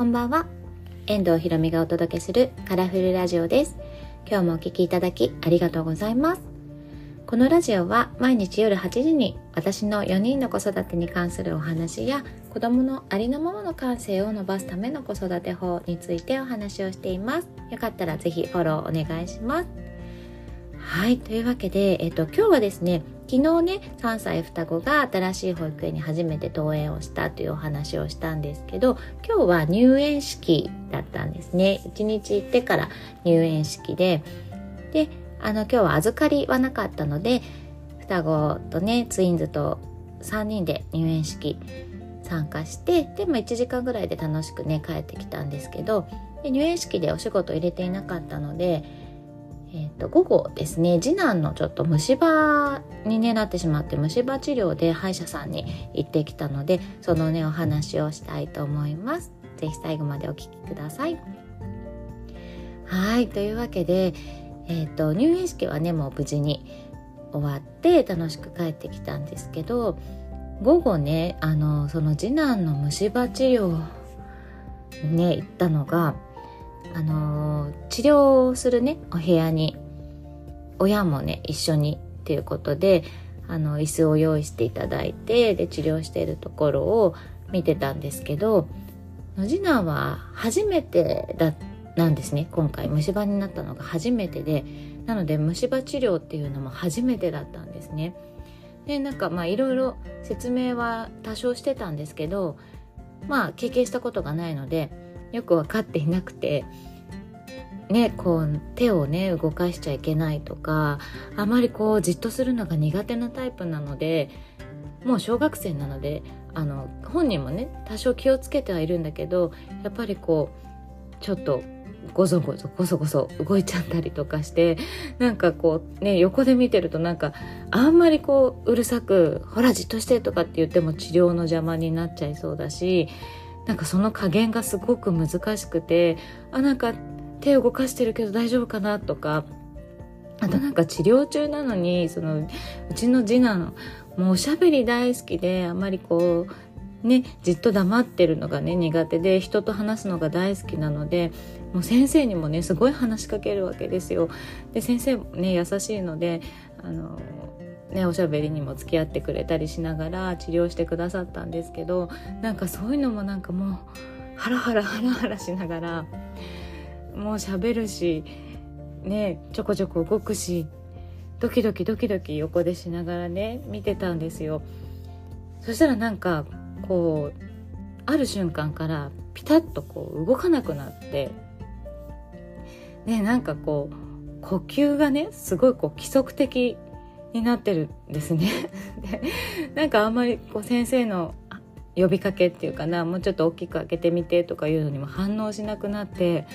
こんばんは。遠藤ひろみがお届けするカラフルラジオです。今日もお聴きいただきありがとうございます。このラジオは毎日夜8時に私の4人の子育てに関するお話や子供のありのままの感性を伸ばすための子育て法についてお話をしています。よかったらぜひフォローお願いします。はいというわけで、えっと、今日はですね昨日ね3歳双子が新しい保育園に初めて登園をしたというお話をしたんですけど今日は入園式だったんですね。1日行ってから入園式でであの今日は預かりはなかったので双子とねツインズと3人で入園式参加してでも1時間ぐらいで楽しくね帰ってきたんですけどで入園式でお仕事入れていなかったのでえーと、午後ですね次男のちょっと虫歯に、ね、なってしまって虫歯治療で歯医者さんに行ってきたのでそのねお話をしたいと思います。ぜひ最後までお聞きください。はいというわけで、えーと、入園式はねもう無事に終わって楽しく帰ってきたんですけど午後ねあのその次男の虫歯治療にね行ったのがあの治療するねお部屋に親もね一緒にっていうことであの椅子を用意していただいてで治療しているところを見てたんですけど次男は初めてだなんですね今回虫歯になったのが初めてでなので虫歯治療っていうのも初めてだったんですね。でなんかまあいろいろ説明は多少してたんですけどまあ経験したことがないのでよく分かっていなくてね、こう手をね動かしちゃいけないとかあまりこうじっとするのが苦手なタイプなのでもう小学生なのであの本人もね多少気をつけてはいるんだけどやっぱりこうちょっとごそごそごそごそ動いちゃったりとかしてなんかこうね横で見てるとなんかあんまりこううるさく「ほらじっとして」とかって言っても治療の邪魔になっちゃいそうだしなんかその加減がすごく難しくてあなんか手を動かしてるけど大丈夫かなとかあとなんか治療中なのにそのうちの次男もうおしゃべり大好きであまりこうねじっと黙ってるのがね苦手で人と話すのが大好きなのでもう先生にもねすごい話しかけるわけですよ。で先生もね優しいのであのね、おしゃべりにも付き合ってくれたりしながら治療してくださったんですけどなんかそういうのもなんかもうハラハラハラハラしながらもう喋るしねちょこちょこ動くしドキドキドキドキ横でしながらね見てたんですよ。そしたらなんかこうある瞬間からピタッとこう動かなくなってねなんかこう呼吸がねすごいこう規則的になってるんですね。でなんかあんまりこう先生の呼びかけっていうかなもうちょっと大きく開けてみてとかいうのにも反応しなくなって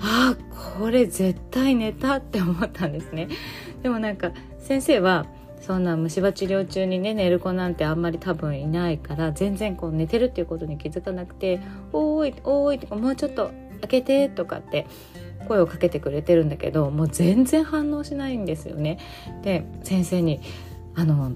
ああこれ絶対寝たって思ったんですね。でもなんか先生はそんな虫歯治療中にね寝る子なんてあんまり多分いないから全然こう寝てるっていうことに気づかなくて「おーいおーい」とか「もうちょっと開けて」とかって声をかけてくれてるんだけどもう全然反応しないんですよね。で先生にあの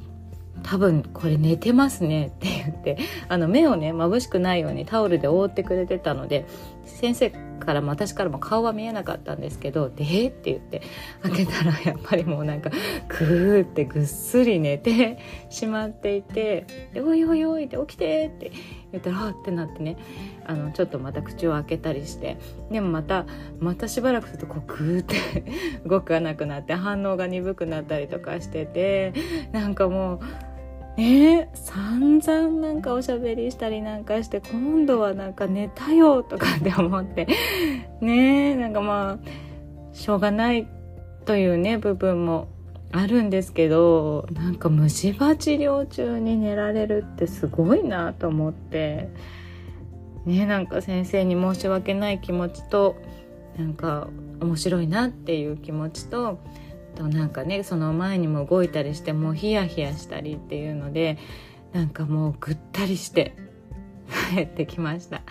多分これ寝てますねって言ってあの目をね眩しくないようにタオルで覆ってくれてたので先生から私からも顔は見えなかったんですけど「でえ?」って言って開けたらやっぱりもうなんかグーってぐっすり寝てしまっていて「おいおいおい」って起きてって言ったら「あっ」ってなってねあのちょっとまた口を開けたりしてでもまたまたしばらくするとこうグーって 動かなくなって反応が鈍くなったりとかしててなんかもう。ね散々なんかおしゃべりしたりなんかして今度はなんか寝たよとかって思って。ねなんかまあしょうがないというね部分もあるんですけどなんか虫歯治療中に寝られるってすごいなと思って。ねなんか先生に申し訳ない気持ちとなんか面白いなっていう気持ちととなんかねその前にも動いたりしてもうヒヤヒヤしたりっていうのでなんかもうぐったりして帰ってきました。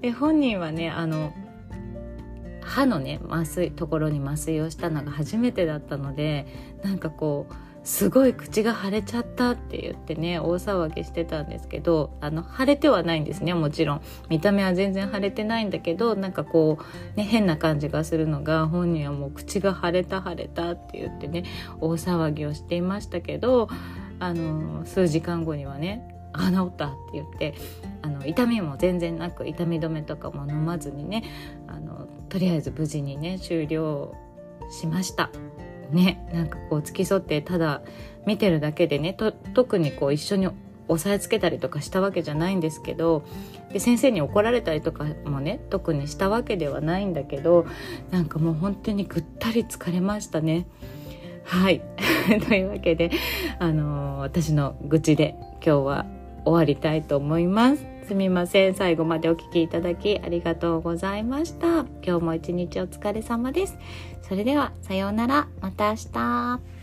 で本人はねあの歯のね麻酔ところに麻酔をしたのが初めてだったのでなんかこうすごい口が腫れちゃったって言ってね大騒ぎしてたんですけどあの腫れてはないんですねもちろん。見た目は全然腫れてないんだけどなんかこうね変な感じがするのが本人はもう口が腫れた腫れたって言ってね大騒ぎをしていましたけどあの数時間後にはねあ治ったって言ってあの痛みも全然なく痛み止めとかも飲まずにねあのとりあえず無事にね終了しました。ねなんかこう付き添ってただ見てるだけでね特にこう一緒に押さえつけたりとかしたわけじゃないんですけどで先生に怒られたりとかもね特にしたわけではないんだけどなんかもう本当にぐったり疲れましたね。はい というわけで、あのー、私の愚痴で今日は終わりたいと思います。すみません。最後までお聴きいただきありがとうございました。今日も一日お疲れ様です。それでは、さようなら。また明日。